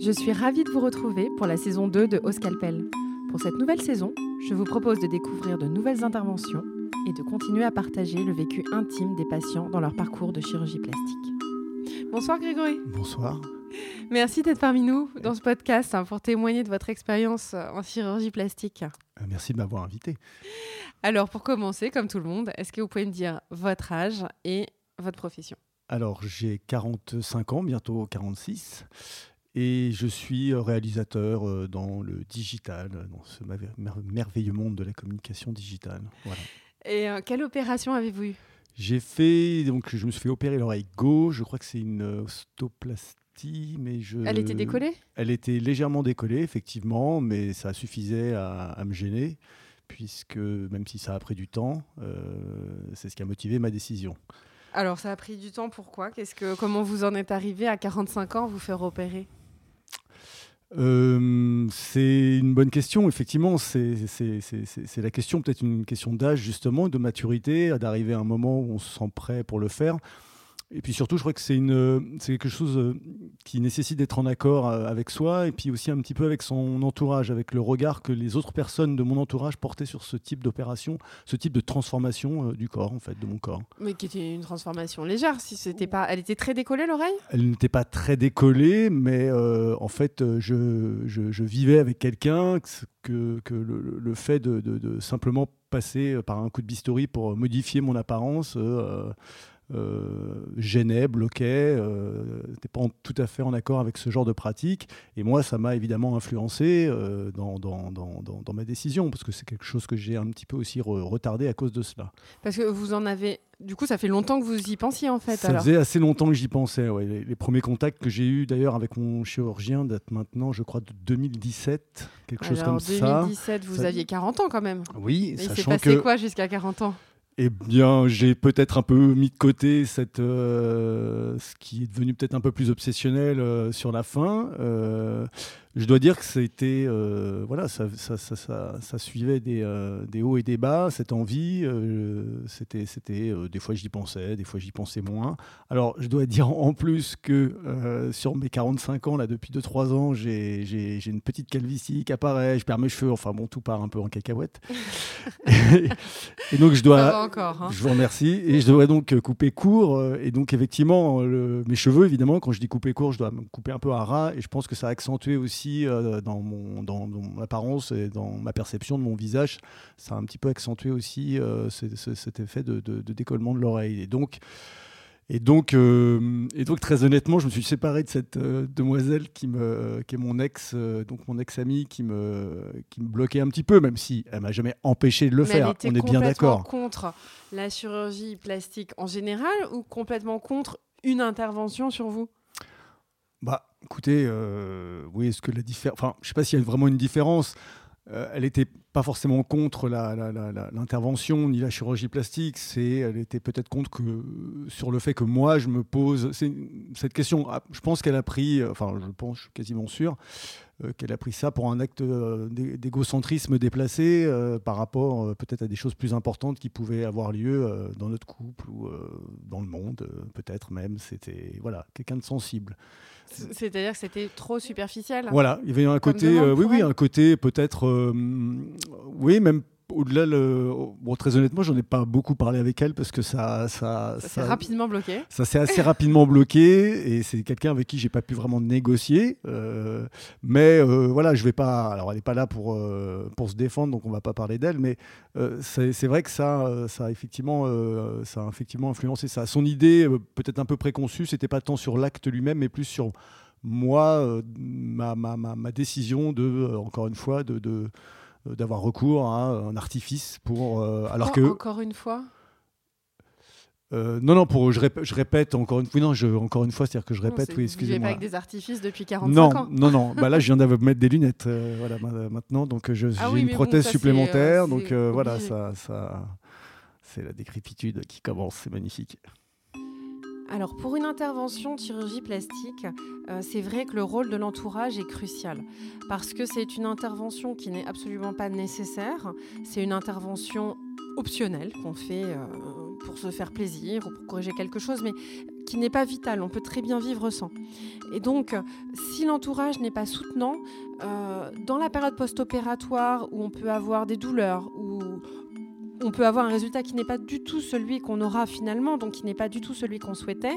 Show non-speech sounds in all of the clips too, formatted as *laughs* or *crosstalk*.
Je suis ravie de vous retrouver pour la saison 2 de Au Scalpel. Pour cette nouvelle saison, je vous propose de découvrir de nouvelles interventions et de continuer à partager le vécu intime des patients dans leur parcours de chirurgie plastique. Bonsoir Grégory. Bonsoir. Merci d'être parmi nous dans ce podcast hein, pour témoigner de votre expérience en chirurgie plastique. Euh, merci de m'avoir invité. Alors pour commencer, comme tout le monde, est-ce que vous pouvez me dire votre âge et votre profession? Alors j'ai 45 ans, bientôt 46. Et je suis réalisateur euh, dans le digital, dans ce merveilleux monde de la communication digitale. Voilà. Et euh, quelle opération avez-vous eue? J'ai fait, donc je me suis fait opérer l'oreille gauche. Je crois que c'est une ostoplastie, mais je. Elle était décollée? Elle était légèrement décollée, effectivement, mais ça suffisait à, me gêner, puisque même si ça a pris du temps, euh, c'est ce qui a motivé ma décision. Alors ça a pris du temps, pourquoi? Qu'est-ce que, Comment vous en êtes arrivé à 45 ans vous faire opérer? Euh, c'est une bonne question, effectivement. C'est la question, peut-être une question d'âge, justement, de maturité, d'arriver à un moment où on se sent prêt pour le faire. Et puis surtout, je crois que c'est quelque chose euh, qui nécessite d'être en accord euh, avec soi et puis aussi un petit peu avec son entourage, avec le regard que les autres personnes de mon entourage portaient sur ce type d'opération, ce type de transformation euh, du corps, en fait, de mon corps. Mais qui était une transformation légère, si c'était pas. Elle était très décollée l'oreille? Elle n'était pas très décollée, mais en fait, je, je, vivais avec quelqu'un que, que le, fait de, de, simplement passer par un coup de bistouri pour modifier mon apparence euh, gênait, bloquait, euh, n'était pas tout à fait en accord avec ce genre de pratique. Et moi, ça m'a évidemment influencé euh, dans, dans, dans, dans, ma décision, parce que c'est quelque chose que j'ai un petit peu aussi retardé à cause de cela. Parce que vous en avez... Du coup, ça fait longtemps que vous y pensiez, en fait. Ça faisait assez longtemps que j'y pensais. Ouais. Les, premiers contacts que j'ai eus, d'ailleurs, avec mon chirurgien, datent maintenant, je crois, de 2017, quelque chose comme 2017, ça. 2017, vous aviez 40 ans quand même. Oui, ça Il s'est passé quoi jusqu'à 40 ans? Eh bien, j'ai peut-être un peu mis de côté cette, euh, ce qui est devenu peut-être un peu plus obsessionnel euh, sur la fin. Euh, je dois dire que c'était euh, voilà ça, ça, ça, ça, suivait des, euh, des, hauts et des bas cette envie euh, c'était c'était des fois j'y pensais des fois j'y pensais moins. Alors je dois *laughs* dire en plus que sur mes 45 ans là depuis 2-3 ans j'ai une petite calvitie qui apparaît je perds mes cheveux enfin bon tout part un peu en cacahuète. *laughs* Et, donc je dois encore, hein. je vous remercie. Et je devrais donc couper court et donc effectivement mes cheveux évidemment quand je dis couper court je dois me couper un peu à ras et je pense que ça a accentué aussi euh, dans, mon, dans, mon apparence et dans ma perception de mon visage. Ça a un petit peu accentué aussi euh, cet effet de, décollement de l'oreille. Et donc, et donc, euh, et donc, très honnêtement, je me suis séparé de cette demoiselle qui, me, qui est mon ex, donc mon ex-amie, qui me, qui me bloquait un petit peu, même si elle m'a jamais empêché de le faire. On est bien d'accord. Contre la chirurgie plastique en général ou complètement contre une intervention sur vous? Bah, Écoutez, euh, oui, est-ce que la différence. Enfin, je ne sais pas s'il y a vraiment une différence. Euh, elle n'était pas forcément contre l'intervention ni la chirurgie plastique. C'est, elle était peut-être contre que, sur le fait que moi, je me pose cette question. Ah, je pense qu'elle a pris, enfin, je pense, je suis quasiment sûr, euh, qu'elle a pris ça pour un acte d'égocentrisme déplacé par rapport peut-être à des choses plus importantes qui pouvaient avoir lieu dans notre couple ou dans le monde, peut-être même. C'était voilà, quelqu'un de sensible. C'est-à-dire que c'était trop superficiel. Voilà, il y avait un côté, euh, oui, oui, un côté peut-être, euh, oui, même au-delà, le... bon, très honnêtement, j'en ai pas beaucoup parlé avec elle parce que ça, ça, ça, s'est rapidement bloqué. Ça s'est assez rapidement bloqué et c'est quelqu'un avec qui j'ai pas pu vraiment négocier. Euh, mais voilà, je vais pas. Alors, elle n'est pas là pour pour se défendre, donc on va pas parler d'elle. Mais c'est vrai que ça, ça a effectivement, ça a effectivement influencé ça. Son idée, peut-être un peu préconçue, c'était pas tant sur l'acte lui-même, mais plus sur moi, ma, ma, ma, ma, décision de, encore une fois, de, de euh, d'avoir recours à un artifice pour. Euh, alors que encore une fois? Euh, non, non, pour, je, répète, je répète encore une fois. Non, je, encore une fois, c'est-à-dire que je répète, oui, excusez-moi. pas avec des artifices depuis 45 non, ans. Non, non, *laughs* bah là, je viens de mettre des lunettes, voilà, maintenant, donc ah j'ai une prothèse supplémentaire, donc voilà, ça, ça, c'est la décrépitude qui commence, c'est magnifique. Alors pour une intervention chirurgie plastique, euh, c'est vrai que le rôle de l'entourage est crucial parce que c'est une intervention qui n'est absolument pas nécessaire, c'est une intervention optionnelle qu'on fait euh, pour se faire plaisir ou pour corriger quelque chose, mais qui n'est pas vital. On peut très bien vivre sans. Et donc, si l'entourage n'est pas soutenant, dans la période post-opératoire où on peut avoir des douleurs, ou on peut avoir un résultat qui n'est pas du tout celui qu'on aura finalement, donc qui n'est pas du tout celui qu'on souhaitait,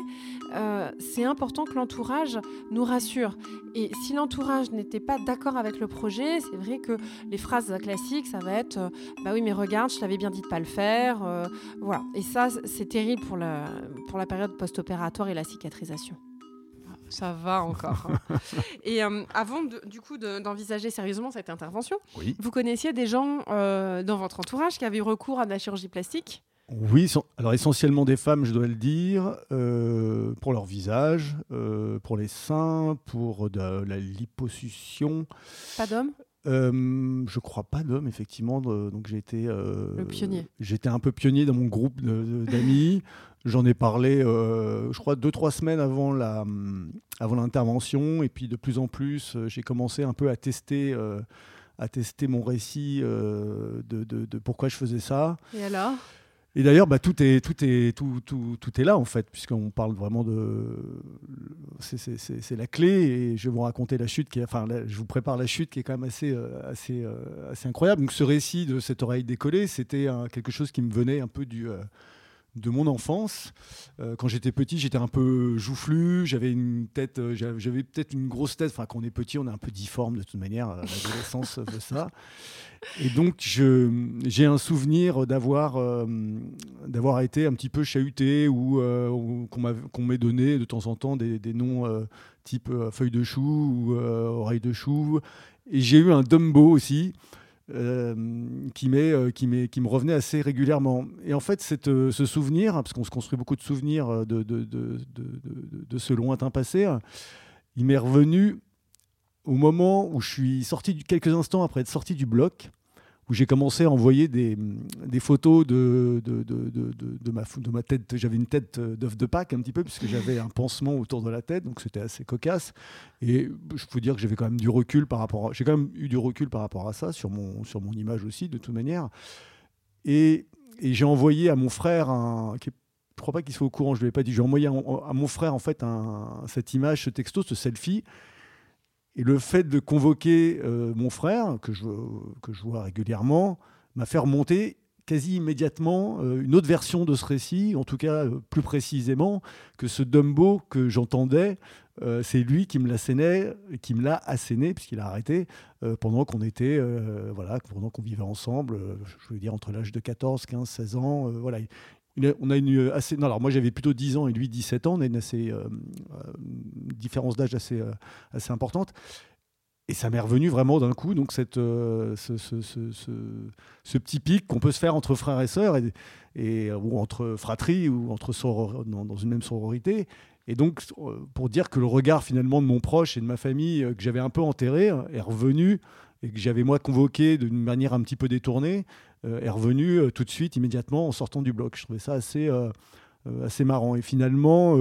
euh, c'est important que l'entourage nous rassure. Et si l'entourage n'était pas d'accord avec le projet, c'est vrai que les phrases classiques, ça va être euh, Bah oui, mais regarde, je t'avais bien dit de pas le faire. Euh, voilà. Et ça, c'est terrible pour la, pour la période post-opératoire et la cicatrisation ça va encore. Hein. *laughs* Et euh, avant, du coup, d'envisager sérieusement cette intervention, vous connaissiez des gens euh, dans votre entourage qui avaient eu recours à de la chirurgie plastique? Oui, alors essentiellement des femmes, je dois le dire, euh, pour leur visage, pour les seins, pour de la liposuction. Pas d'hommes? Je crois pas d'hommes, effectivement. donc j'ai été. le pionnier. J'étais un peu pionnier dans mon groupe d'amis. J'en ai parlé, euh, je crois, deux, trois semaines avant, avant l'intervention. Et puis, de plus en plus, euh, j'ai commencé un peu à tester, euh, à tester mon récit de, de, pourquoi je faisais ça. Et alors? Et d'ailleurs, bah, tout, est, tout, est, tout, tout, tout est là, en fait, puisqu'on parle vraiment de. C'est la clé, et je vais vous raconter la chute, qui est, enfin, je vous prépare la chute qui est quand même assez, assez, assez incroyable. Donc, ce récit de cette oreille décollée, c'était quelque chose qui me venait un peu du de mon enfance. Euh, quand j'étais petit, j'étais un peu joufflu, j'avais une tête, euh, j'avais peut-être une grosse tête. Enfin, quand on est petit, on est un peu difforme de toute manière. Euh, l'adolescence *laughs* veut ça. Et donc, j'ai un souvenir d'avoir d'avoir été un petit peu chahuté ou qu'on m'ait donné de temps en temps des, des noms type feuille de chou ou oreille de chou. Et j'ai eu un Dumbo aussi. Euh, qui, euh, qui, me revenait assez régulièrement. Et en fait, cette, euh, ce souvenir, parce qu'on se construit beaucoup de souvenirs de, de, de, de ce lointain passé, il m'est revenu au moment où je suis sorti, quelques instants après être sorti du bloc, où j'ai commencé à envoyer des, photos de, ma, tête. J'avais une tête d'œuf de Pâques un petit peu, puisque j'avais un pansement autour de la tête, donc c'était assez cocasse. Et je peux dire que j'avais quand même du recul par rapport J'ai quand même eu du recul par rapport à ça, sur mon, image aussi, de toute manière. Et, j'ai envoyé à mon frère un. Qui je crois pas qu'il soit au courant, je ne lui ai pas dit. J'ai envoyé à, à, mon frère en fait cette image, ce texto, ce selfie. Et le fait de convoquer euh, mon frère, que je, que je vois régulièrement, m'a fait remonter quasi immédiatement euh, une autre version de ce récit, en tout cas euh, plus précisément que ce Dumbo que j'entendais, c'est lui qui me l'assénait, qui me l'a asséné, puisqu'il a arrêté, pendant qu'on était, voilà, pendant qu'on vivait ensemble, je veux dire entre l'âge de 14, 15, 16 ans, voilà on a une assez. Non, alors moi j'avais plutôt 10 ans et lui 17 ans. On a une assez, euh, euh, différence d'âge assez, euh, assez importante. Et ça m'est revenu vraiment d'un coup, donc cette, ce, petit pic qu'on peut se faire entre frères et sœurs, et, ou entre fratries, ou entre dans, dans, une même sororité. Et donc, pour dire que le regard finalement de mon proche et de ma famille, que j'avais un peu enterré, est revenu, et que j'avais moi convoqué d'une manière un petit peu détournée, euh, est revenu euh, tout de suite, immédiatement, en sortant du bloc. Je trouvais ça assez euh, assez marrant. Et finalement,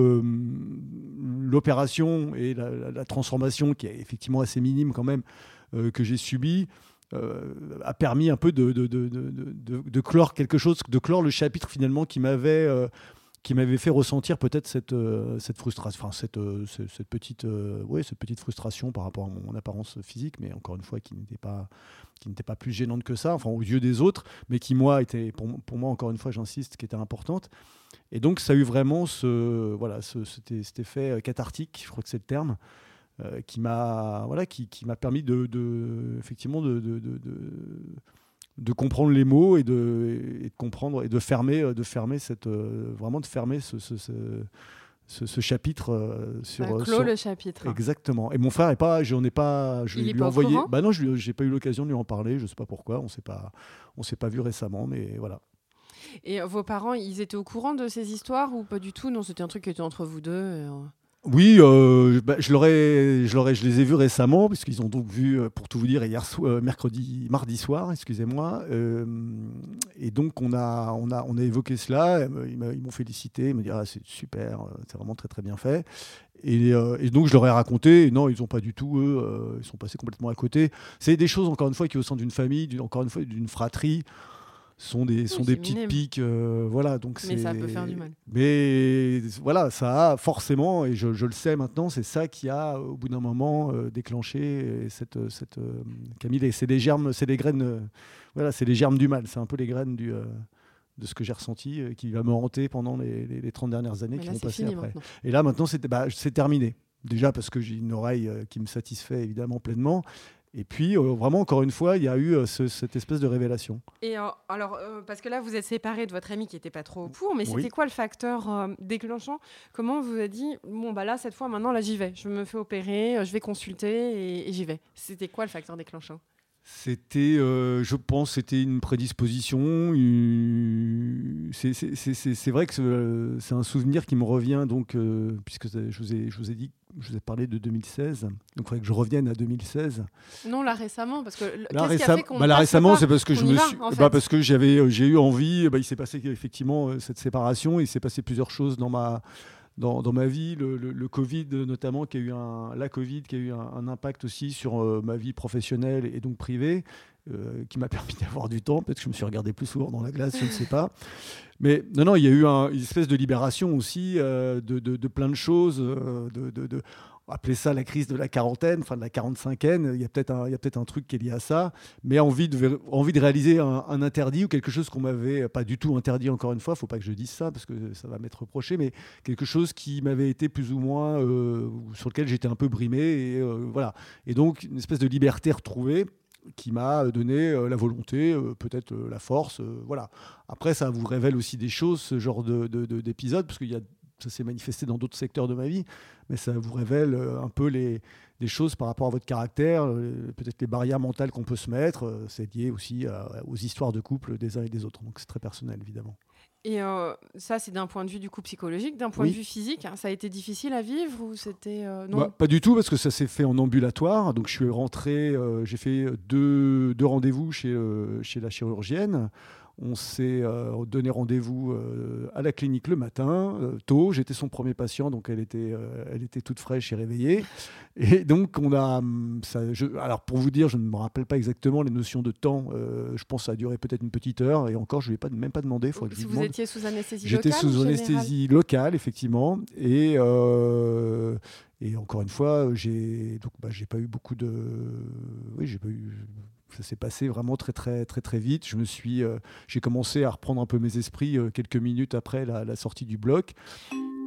l'opération et la, transformation, qui est effectivement assez minime quand même, que j'ai subie, a permis un peu de, de, de, de, clore quelque chose, de clore le chapitre finalement qui m'avait qui m'avait fait ressentir peut-être cette, cette frustration, enfin cette, cette, petite, ouais, cette petite frustration par rapport à mon apparence physique, mais encore une fois qui n'était pas qui n'était pas plus gênante que ça, enfin aux yeux des autres, mais qui moi était, pour, moi encore une fois j'insiste, qui était importante. Et donc ça a eu vraiment ce, voilà, ce, cet, effet euh, cathartique, je crois que c'est le terme, euh, qui m'a voilà, qui, qui m'a permis de, effectivement de, comprendre les mots et de, et de comprendre et de fermer, de fermer cette, euh, vraiment de fermer ce, ce ce, chapitre euh, sur. Ça clôt le chapitre. Exactement. Et mon frère est pas, j'en ai pas, je lui ai envoyé. Bah non, je n'ai pas eu l'occasion de lui en parler. Je sais pas pourquoi. On s'est pas, on s'est pas vu récemment, mais voilà. Et vos parents, ils étaient au courant de ces histoires ou pas du tout? Non, c'était un truc qui était entre vous deux. Oui, euh, bah, je, l'aurais, je, je les ai vus récemment, puisqu'ils ont donc vu, euh, pour tout vous dire, hier euh, mercredi, mardi soir, excusez-moi. et donc, on a, on, a, on a évoqué cela. Ils m'ont félicité, ils m'ont dit ah, c'est super, c'est vraiment très très bien fait. Et, donc, je leur ai raconté. non, ils n'ont pas du tout, eux, ils sont passés complètement à côté. C'est des choses, encore une fois, qui, au sein d'une famille, encore une fois, d'une fratrie, sont des, sont des petites piques. Euh, voilà, donc mais ça peut faire du mal. Mais voilà, ça a forcément, et je, le sais maintenant, c'est ça qui a, au bout d'un moment, euh, déclenché cette, cette euh, Camille. C'est des germes, c'est des graines, voilà, c'est les germes du mal. C'est un peu les graines du, de ce que j'ai ressenti, qui va me hanter pendant les, les, 30 dernières années qui vont passer après. Et là, maintenant, c'est bah, terminé. Déjà parce que j'ai une oreille qui me satisfait évidemment pleinement, et puis, euh, vraiment, encore une fois, il y a eu euh, cette espèce de révélation. Et euh, alors, parce que là, vous êtes séparé de votre ami qui n'était pas trop pour, mais c'était quoi le facteur déclenchant? Comment vous avez dit, bon, bah là, cette fois, maintenant, là, j'y vais. Je me fais opérer, je vais consulter et, j'y vais. C'était quoi le facteur déclenchant? C'était, je pense, c'était une prédisposition. C'est vrai que c'est un souvenir qui me revient, donc, puisque je vous, ai, je vous ai dit je vous ai parlé de 2016, donc il faudrait que je revienne à 2016. Non, là récemment, parce que là, bah, là récemment, c'est parce que je me suis, bah, parce que j'avais, euh, j'ai eu envie. Bah, il s'est passé effectivement euh, cette séparation. Il s'est passé plusieurs choses dans ma dans, ma vie, le, Covid notamment, qui a eu un, la Covid qui a eu un, impact aussi sur euh, ma vie professionnelle et donc privée. qui m'a *laughs* permis d'avoir du temps. Peut-être que je me suis regardé plus souvent dans la glace, je ne sais pas. Mais non, non, il y a eu une espèce de libération aussi euh, de, plein de choses. Euh, appeler ça la crise de la quarantaine, enfin de la 45e. Il y a peut-être un, truc qui est lié à ça. Mais envie de, réaliser un, interdit ou quelque chose qu'on m'avait pas du tout interdit, encore une fois. faut pas que je dise ça parce que ça va m'être reproché. Mais quelque chose qui m'avait été plus ou moins. Euh, sur lequel j'étais un peu brimé. Et, voilà. et donc, une espèce de liberté retrouvée qui m'a donné euh, la volonté, euh, peut-être euh, la force. voilà. Après, ça vous révèle aussi des choses, ce genre d'épisode, de, parce que y a, ça s'est manifesté dans d'autres secteurs de ma vie, mais ça vous révèle un peu les, des choses par rapport à votre caractère, peut-être les barrières mentales qu'on peut se mettre. c'est lié aussi aux histoires de couple des uns et des autres. Donc c'est très personnel, évidemment. Et euh, ça, c'est d'un point de vue du coup psychologique, d'un point de vue physique. Hein, ça a été difficile à vivre ou c'était euh, non? Bah, Pas du tout parce que ça s'est fait en ambulatoire. Donc je suis rentré, euh, j'ai fait deux, deux rendez-vous chez, chez la chirurgienne. On s'est euh, donné rendez-vous euh, à la clinique le matin, euh, tôt. J'étais son premier patient, donc elle était, elle était toute fraîche et réveillée. Et donc, on a. Hum, alors, pour vous dire, je ne me rappelle pas exactement les notions de temps. je pense que ça a duré peut-être une petite heure. Et encore, je ne lui ai pas, même pas demandé. Que je vous étiez sous anesthésie locale J'étais sous anesthésie locale, effectivement. Et. Et encore une fois, j'ai donc bah, j'ai pas eu beaucoup de, oui, j'ai pas eu ça s'est passé vraiment très très très très vite. Je me suis, euh, j'ai commencé à reprendre un peu mes esprits euh, quelques minutes après la, sortie du bloc.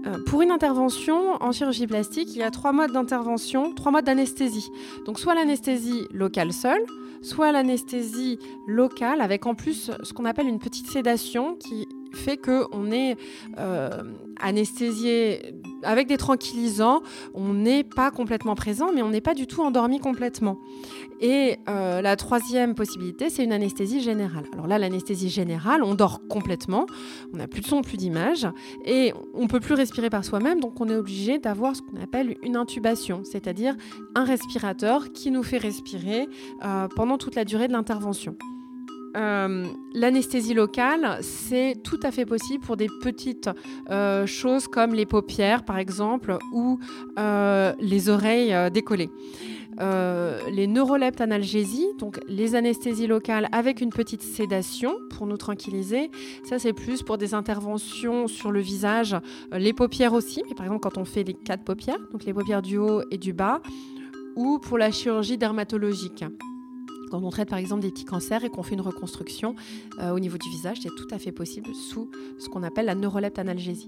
Euh, pour une intervention en chirurgie plastique, il y a trois modes d'intervention, trois modes d'anesthésie. Donc soit l'anesthésie locale seule, soit l'anesthésie locale avec en plus ce qu'on appelle une petite sédation qui fait qu'on est euh, anesthésié avec des tranquillisants, on n'est pas complètement présent, mais on n'est pas du tout endormi complètement. Et euh, la troisième possibilité, c'est une anesthésie générale. Alors là, l'anesthésie générale, on dort complètement, on n'a plus de son, plus d'image, et on peut plus respirer par soi-même, donc on est obligé d'avoir ce qu'on appelle une intubation, c'est-à-dire un respirateur qui nous fait respirer euh, pendant toute la durée de l'intervention. Euh, l'anesthésie locale, c'est tout à fait possible pour des petites euh, choses comme les paupières, par exemple, ou euh, les oreilles décollées. les neuroleptes analgésies, donc les anesthésies locales avec une petite sédation pour nous tranquilliser, ça c'est plus pour des interventions sur le visage, les paupières aussi, mais par exemple quand on fait les quatre paupières, donc les paupières du haut et du bas, ou pour la chirurgie dermatologique quand on traite par exemple des petits cancers et qu'on fait une reconstruction euh, au niveau du visage, c'est tout à fait possible sous ce qu'on appelle la neurolepte analgésie.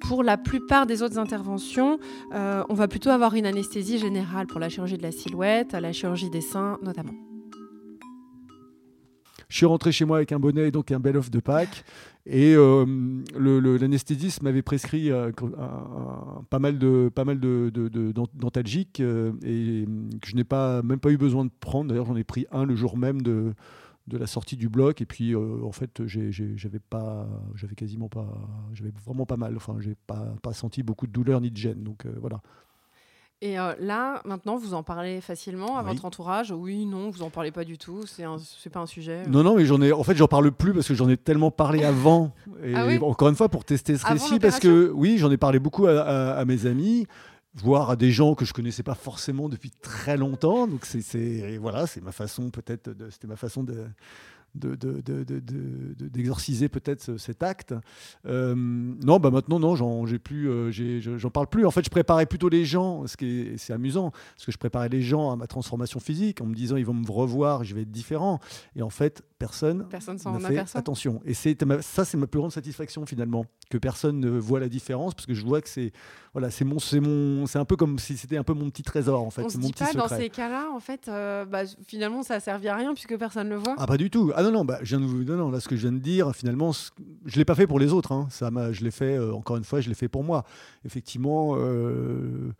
Pour la plupart des autres interventions, euh, on va plutôt avoir une anesthésie générale pour la chirurgie de la silhouette, la chirurgie des seins notamment. Je suis rentré chez moi avec un bonnet et donc un bel off de Pâques. Et euh, l'anesthésiste m'avait prescrit euh, pas mal de, pas mal de, dentalgiques euh, et que je n'ai pas, même pas eu besoin de prendre. D'ailleurs, j'en ai pris un le jour même de, de la sortie du bloc. Et puis, en fait, j'avais pas, j'avais quasiment pas, j'avais vraiment pas mal. Enfin, j'ai pas, pas senti beaucoup de douleur ni de gêne. Donc voilà. Et euh, là, maintenant, vous en parlez facilement à votre entourage? Oui, non, vous en parlez pas du tout. C'est n'est pas un sujet. Euh. Non, non, mais j'en ai. En fait, j'en parle plus parce que j'en ai tellement parlé *laughs* avant. Et ah encore une fois, pour tester ce récit, parce que oui, j'en ai parlé beaucoup à, mes amis voire à des gens que je connaissais pas forcément depuis très longtemps. Donc c'est voilà, c'est ma façon peut-être, c'était ma façon de d'exorciser peut-être cet acte. Euh, non, bah maintenant, non, j'en j'ai plus, euh, j'en parle plus. En fait, je préparais plutôt les gens, ce qui est, c'est amusant, parce que je préparais les gens à ma transformation physique en me disant ils vont me revoir, je vais être différent. Et en fait, personne, personne s'en fait attention. Et c'est ça, c'est ma plus grande satisfaction finalement, que personne ne voit la différence, parce que je vois que c'est voilà, c'est mon, c'est mon, c'est un peu comme si c'était un peu mon petit trésor en fait. On se mon dit pas dans ces cas-là, en fait, euh, bah, finalement, ça a servi à rien puisque personne ne le voit. Ah pas du tout. Ah non non, bah, je viens de vous, non, non, là ce que je viens de dire, finalement, je l'ai pas fait pour les autres. Hein. Ça je l'ai fait euh, encore une fois, je l'ai fait pour moi. Effectivement. Euh,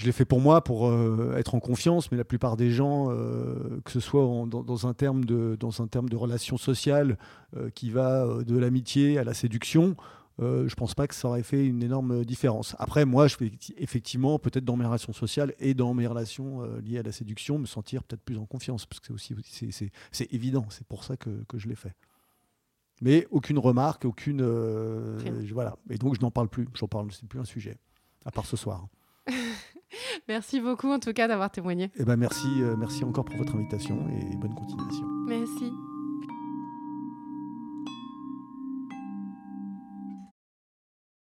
je l'ai fait pour moi, pour euh, être en confiance, mais la plupart des gens, euh, que ce soit dans, un terme de, dans un terme de relation sociale euh, qui va de l'amitié à la séduction, je ne pense pas que ça aurait fait une énorme différence. Après, moi, je fais effectivement, peut-être dans mes relations sociales et dans mes relations liées à la séduction, me sentir peut-être plus en confiance, parce que c'est aussi c'est évident, c'est pour ça que, que je l'ai fait. Mais aucune remarque, aucune... voilà. Et donc, je n'en parle plus, j'en parle, c'est plus un sujet, à part ce soir. *laughs* merci beaucoup en tout cas d'avoir témoigné. Eh ben merci, euh, merci encore pour votre invitation et bonne continuation. Merci.